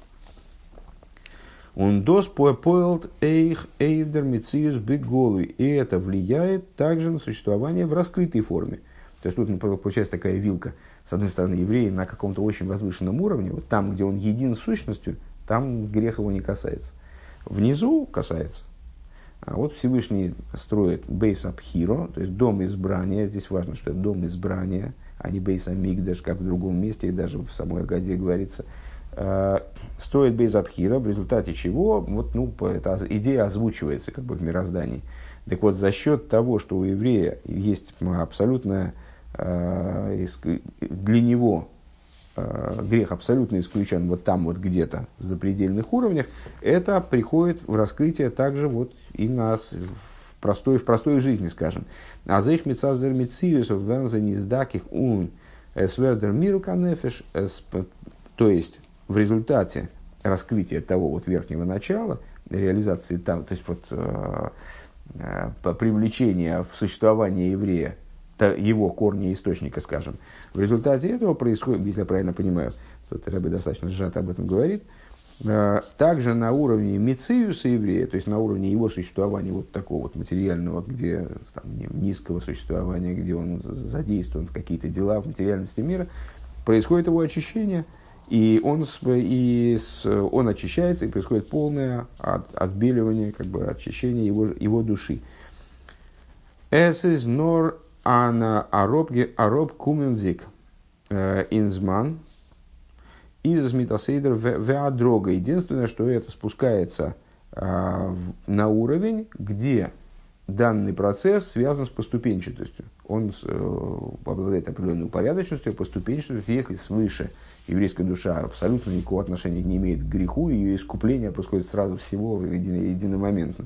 Он дос поэлт эйх эйвдер мициус беголуй. И это влияет также на существование в раскрытой форме. То есть тут получается такая вилка. С одной стороны, еврей на каком-то очень возвышенном уровне, вот там, где он един с сущностью, там грех его не касается. Внизу касается. А вот Всевышний строит бейс абхиро, то есть дом избрания. Здесь важно, что это дом избрания, а не бейс амигдаш, как в другом месте, и даже в самой Агаде говорится – Э, строит Бейзабхира, в результате чего вот, ну, эта идея озвучивается как бы в мироздании. Так вот, за счет того, что у еврея есть абсолютно э, для него э, грех абсолютно исключен вот там вот где-то в запредельных уровнях, это приходит в раскрытие также вот и нас в простой, в простой жизни, скажем. А за их мецазер вензаниздаких ун свердер миру канефеш, то есть в результате раскрытия того вот верхнего начала, реализации там, то есть вот э, э, привлечения в существование еврея, его корня источника, скажем, в результате этого происходит, если я правильно понимаю, тут Рэбе достаточно сжато об этом говорит, э, также на уровне мициуса еврея, то есть на уровне его существования вот такого вот материального, где там, низкого существования, где он задействован в какие-то дела в материальности мира, происходит его очищение – и он, и он очищается, и происходит полное от, отбеливание, как бы очищение его, его души. Es ist nur ana kumenzik э, инзман из метасейдер веадрога. Единственное, что это спускается а, на уровень, где данный процесс связан с поступенчатостью. Он э, обладает определенной упорядоченностью, поступенчатостью. Если свыше еврейская душа абсолютно никакого отношения не имеет к греху, ее искупление происходит сразу всего едино, единомоментно,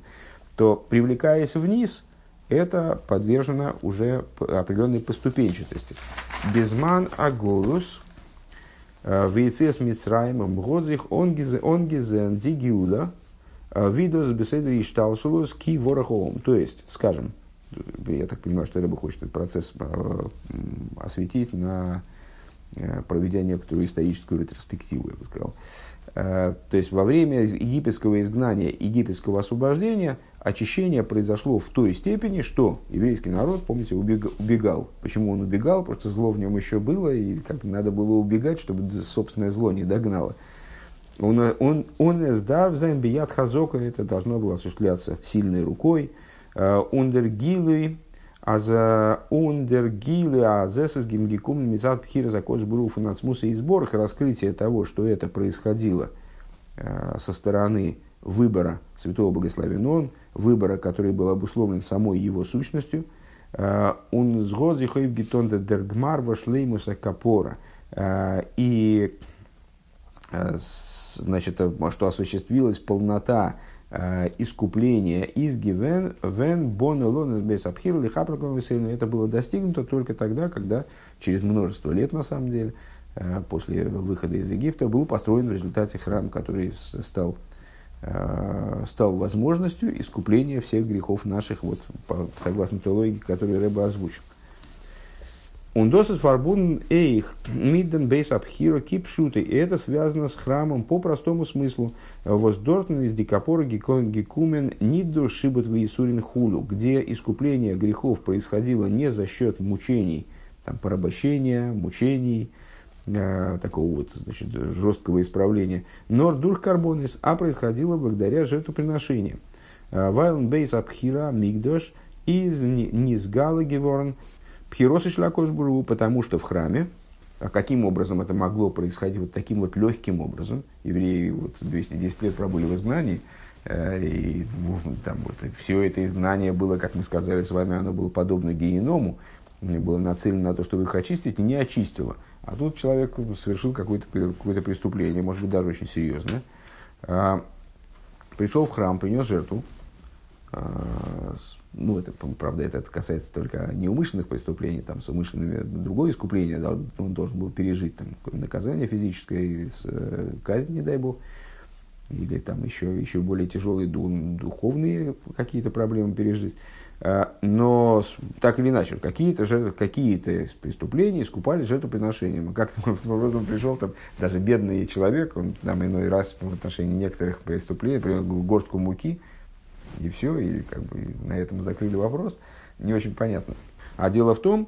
то, привлекаясь вниз, это подвержено уже определенной поступенчатости. Безман аголус э, вейцес мицраем мгодзих онгизен дигиуда э, видос беседри шталшулус ки вороховым. То есть, скажем, я так понимаю, что Рэба хочет этот процесс э, осветить на Э, проведя некоторую историческую ретроспективу, я бы сказал. То есть во время египетского изгнания, египетского освобождения, очищение произошло в той степени, что еврейский народ, помните, убегал. Почему он убегал? Что зло в нем еще было, и как надо было убегать, чтобы собственное зло не догнало. Он, он, он эсдарвзайн бият хазока, это должно было осуществляться сильной рукой. Ундергилуй, а за ундергилы, а зесес гимгикум мизат пхира за кодж нацмуса и сборах, раскрытие того, что это происходило э, со стороны выбора святого благословен он, выбора, который был обусловлен самой его сущностью, он сгодзихой гитонда дергмар вошлеймуса капора, И значит, что осуществилась полнота искупления из Гивен, Вен, Бон, Лон, Бес, Абхир, Это было достигнуто только тогда, когда через множество лет, на самом деле, после выхода из Египта, был построен в результате храм, который стал Э, стал возможностью искупления всех грехов наших, вот, по, согласно той логике, которую Рэба озвучил. Он досит фарбун эйх мидден бейс абхиро кипшуты. И это связано с храмом по простому смыслу. Воздортен из дикапора гекумен ниду шибут виисурин хулу, где искупление грехов происходило не за счет мучений, там, порабощения, мучений, Э, такого вот значит, жесткого исправления. Нордур карбонис, а происходило благодаря жертвоприношениям. Э, Вайлен бейс абхира мигдош из низгала геворн пхиросы шлакошбуру, потому что в храме, а каким образом это могло происходить вот таким вот легким образом? Евреи вот 210 лет пробыли в изгнании, э, и там вот, все это изгнание было, как мы сказали с вами, оно было подобно геному, было нацелено на то, чтобы их очистить, и не очистило. А тут человек совершил какое-то какое преступление, может быть, даже очень серьезное. А, пришел в храм, принес жертву. Ну, это, правда, это, это касается только неумышленных преступлений, там, с умышленными другое искупление, да, он должен был пережить там, наказание физическое, э, казнь, не дай бог, или там еще, еще более тяжелые духовные какие-то проблемы пережить. А, но так или иначе, какие-то, какие-то преступления искупали жертвоприношением. Как-то образом пришел там даже бедный человек, он там иной раз в отношении некоторых преступлений, например, горстку муки, и все, и как бы на этом закрыли вопрос. Не очень понятно. А дело в том,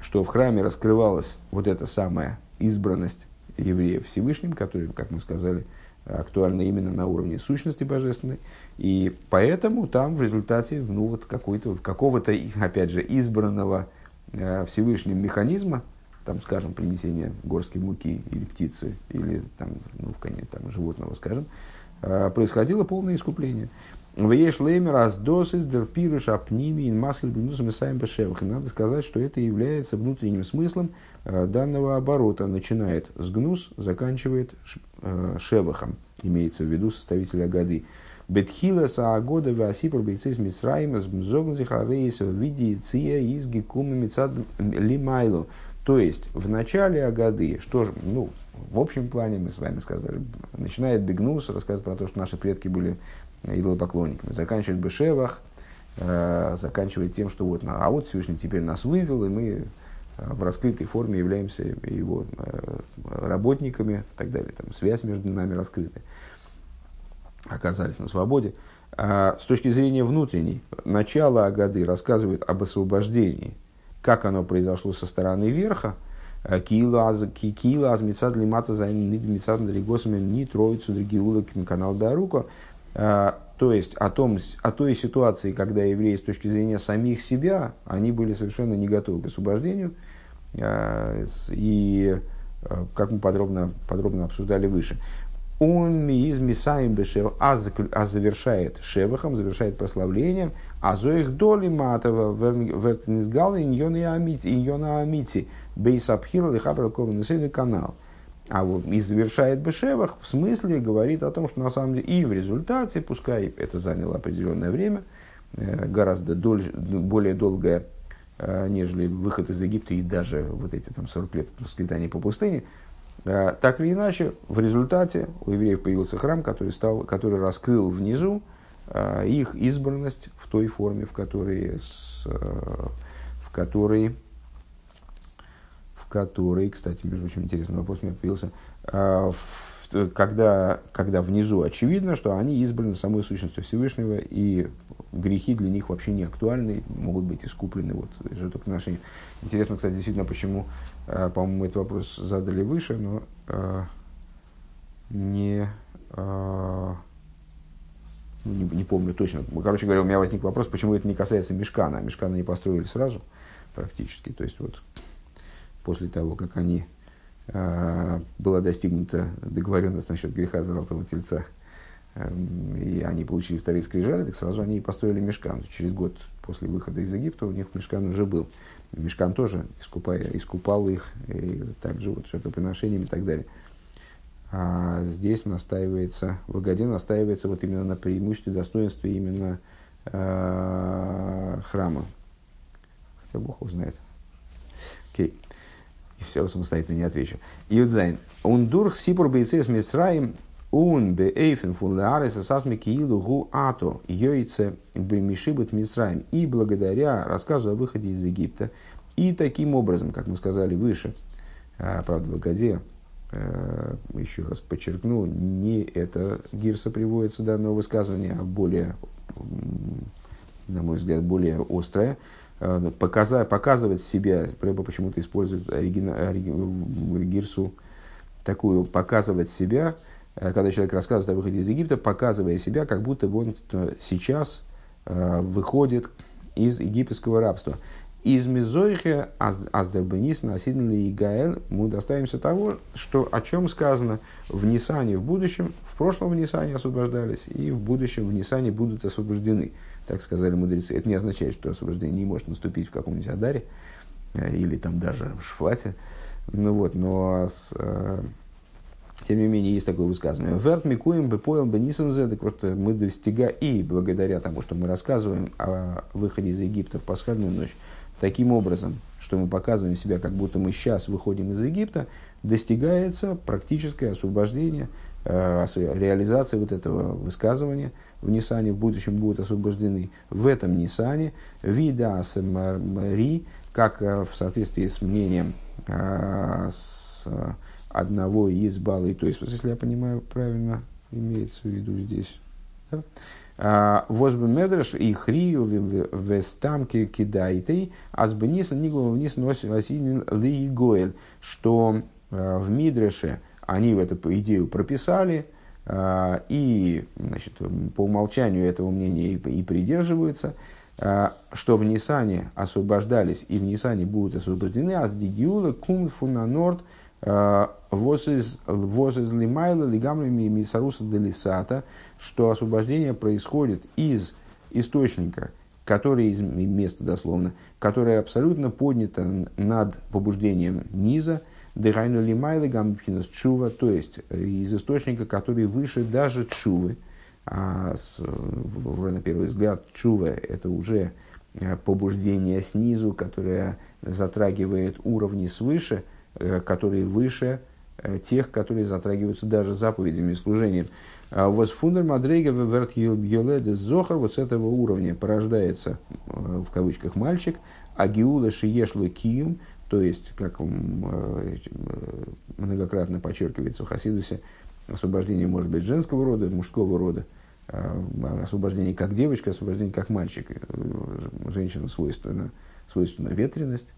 что в храме раскрывалась вот эта самая избранность евреев Всевышним, который, как мы сказали, актуальна именно на уровне сущности божественной. И поэтому там в результате ну, вот какой-то, какого-то, опять же, избранного э, Всевышним механизма, там, скажем, принесение горской муки или птицы, или там, ну, в конец, там, животного, скажем, э, происходило полное искупление. Вееш леймер аздос из дерпируш апними ин масль бенусом и саем бешевах. Надо сказать, что это является внутренним смыслом э, данного оборота. Начинает с гнус, заканчивает э, шевахом. Имеется в виду составителя годы. Бетхила саагода васипр бейцис мисраима зогн зихарейс в виде ция из гекума мицад лимайлу. То есть, в начале Агады, что же, ну, в общем плане мы с вами сказали, начинает Бегнус рассказывать про то, что наши предки были идолопоклонниками. Заканчивает Бешевах, э, заканчивает тем, что вот, а вот Всевышний теперь нас вывел, и мы э, в раскрытой форме являемся его э, работниками и так далее. Там связь между нами раскрыта. Оказались на свободе. А с точки зрения внутренней, начало Агады рассказывает об освобождении, как оно произошло со стороны верха, Киила аз мецад лимата за мецад лигосами ни троицу канал Дарука. А, то есть о, том, о той ситуации, когда евреи с точки зрения самих себя, они были совершенно не готовы к освобождению. А, и, а, как мы подробно, подробно обсуждали выше, он из мисаем бешев, а завершает шевахом, завершает прославлением, а зоих доли матова вертенизгал иньона амити, бейсабхиру лихабраковый канал – а вот и завершает Бешевах, в смысле говорит о том, что на самом деле и в результате, пускай это заняло определенное время, э, гораздо доль, более долгое, э, нежели выход из Египта и даже вот эти там 40 лет скитания по пустыне, э, так или иначе, в результате у евреев появился храм, который, стал, который раскрыл внизу их избранность в той форме, в которой, с, в которой который, кстати, между прочим, интересный вопрос у меня появился, а, когда, когда внизу очевидно, что они избраны самой сущностью Всевышнего, и грехи для них вообще не актуальны, могут быть искуплены вот, жертвоприношением. Интересно, кстати, действительно, почему, а, по-моему, этот вопрос задали выше, но а, не, не, не помню точно. Короче говоря, у меня возник вопрос, почему это не касается мешкана. Мешкана не построили сразу практически. То есть, вот после того, как они э, была достигнута договоренность насчет греха золотого тельца, эм, и они получили вторые скрижали, так сразу они и построили мешкан. Через год после выхода из Египта у них мешкан уже был. Мешкан тоже искупая, искупал их, и также вот жертвоприношениями и так далее. А здесь настаивается, в Агаде настаивается вот именно на преимуществе, достоинстве именно э, храма. Хотя Бог его знает. Окей. И все самостоятельно не отвечу. Юдзайн. Ундурх сипур бейцес мисраим ун беэйфен фун леареса сасми киилу гу ато йойце бемишибут мисраим. И благодаря рассказу о выходе из Египта, и таким образом, как мы сказали выше, а, правда, в Агаде, а, еще раз подчеркну, не это гирса приводится данного высказывания, а более, на мой взгляд, более острое, показать, показывать себя, Рэба почему-то использует оригина, оригин, гирсу такую, показывать себя, когда человек рассказывает о выходе из Египта, показывая себя, как будто он сейчас выходит из египетского рабства. Из Мизойхе Аздербенис Насидн и Гаэль мы доставимся того, что, о чем сказано в Нисане в будущем, в прошлом в Нисане освобождались, и в будущем в Нисане будут освобождены. Так сказали мудрецы. Это не означает, что освобождение не может наступить в каком-нибудь Адаре э, или там даже в Шфате. Ну вот, но с, э, тем не менее, есть такое высказывание. Верт микуем бы поел бы нисензе, так вот мы достигаем, и благодаря тому, что мы рассказываем о выходе из Египта в пасхальную ночь, таким образом, что мы показываем себя, как будто мы сейчас выходим из Египта, достигается практическое освобождение, э, реализация вот этого высказывания в Нисане в будущем будут освобождены. В этом Нисане, вида Мари, как э, в соответствии с мнением э, с одного из баллы, то есть, если я понимаю правильно, имеется в виду здесь, Возбы медреш и хрию в стамке кидайтей, а с бенисан ниглом вниз носин ли гоэль, что в Мидреше они эту идею прописали, и значит, по умолчанию этого мнения и, придерживаются, что в Нисане освобождались и в Нисане будут освобождены, а с Дигиула кум фунанорд – Воз из лимайла лигамлами мисаруса делисата, что освобождение происходит из источника, который из места дословно, которое абсолютно поднято над побуждением низа, дыхайну лимайла гампхинас чува, то есть э, из источника, который выше даже чувы. А с, на первый взгляд чува это уже э, побуждение снизу, которое затрагивает уровни свыше – Э, которые выше э, тех, которые затрагиваются даже заповедями и служением. А вот фундер мадрейга верт зохар, вот с этого уровня порождается, э, в кавычках, мальчик, а гиула шиешло киюм, то есть, как многократно подчеркивается в Хасидусе, освобождение может быть женского рода, мужского рода, освобождение как девочка, освобождение как мальчик. Женщина свойственна, свойственна ветренность,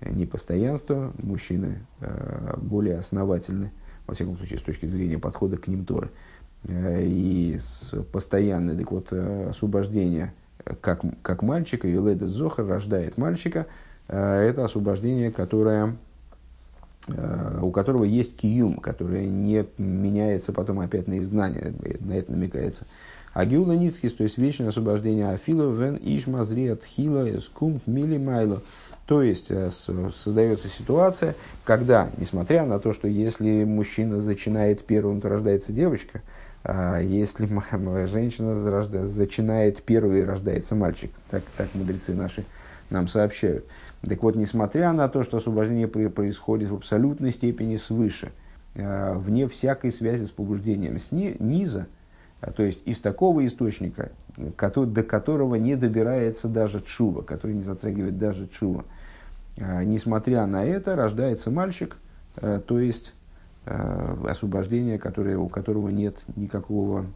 непостоянство, мужчины э, более основательны, во всяком случае, с точки зрения подхода к ним Торы. Э, и постоянное так вот, э, освобождение как, как мальчика, Юледа Зохар рождает мальчика, это освобождение, которое, у которого есть киюм, которое не меняется потом опять на изгнание, на это намекается. А Гиула Ницкис, то есть вечное освобождение Афила, Вен Ишмазри Атхила, Скумт Мили Майло. То есть э, создается ситуация, когда, несмотря на то, что если мужчина зачинает первым, то рождается девочка, а если женщина зачинает первый, рождается мальчик. Так, так мудрецы наши нам сообщают. Так вот, несмотря на то, что освобождение происходит в абсолютной степени свыше, э, вне всякой связи с побуждением сниза, а, то есть из такого источника, который, до которого не добирается даже чува, который не затрагивает даже чува, несмотря на это, рождается мальчик, э, то есть э, освобождение, которое, у которого нет никакого,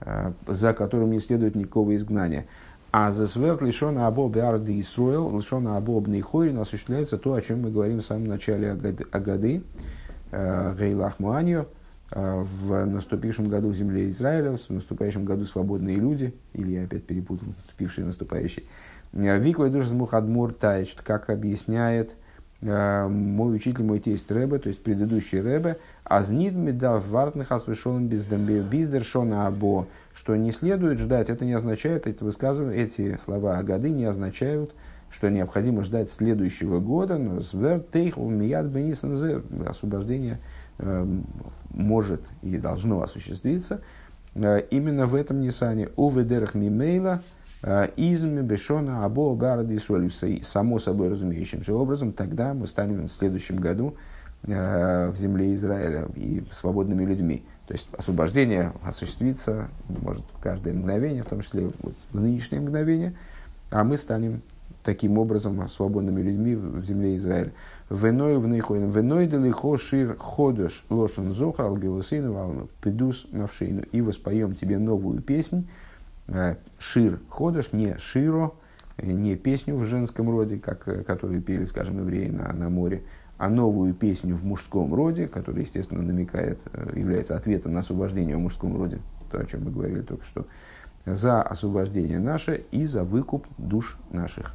э, за которым не следует никакого изгнания. А за сверт лишена абоб арды и строил, лишена абоб нейхорин осуществляется то, о чем мы говорим в самом начале Агады, Гейлах Муанью, в наступившем году в земле Израиля, в наступающем году свободные люди, или я опять перепутал наступивший и наступающий, Виквай душ Мухадмур Тайчт, как объясняет э, мой учитель, мой тесть Рэбе, то есть предыдущий Рэбе, азнид медав вартных асвешон биздершона або, что не следует ждать, это не означает, эти высказывания, эти слова Агады не означают, что необходимо ждать следующего года, но освобождение э, может и должно осуществиться э, именно в этом Нисане. Уведерах мимейла, Изми Бешона Або Барады Само собой разумеющимся образом, тогда мы станем в следующем году э, в земле Израиля и свободными людьми. То есть освобождение осуществится, может, в каждое мгновение, в том числе вот, в нынешнее мгновение, а мы станем таким образом свободными людьми в земле Израиля. Веной в нейхоин, веной делихо шир ходыш лошен зохар алгилусейну пидус навшейну. И воспоем тебе новую песнь, Э, шир ходыш, не широ, не песню в женском роде, как, э, которую пели, скажем, евреи на, на море, а новую песню в мужском роде, которая, естественно, намекает, э, является ответом на освобождение в мужском роде, то, о чем мы говорили только что, за освобождение наше и за выкуп душ наших.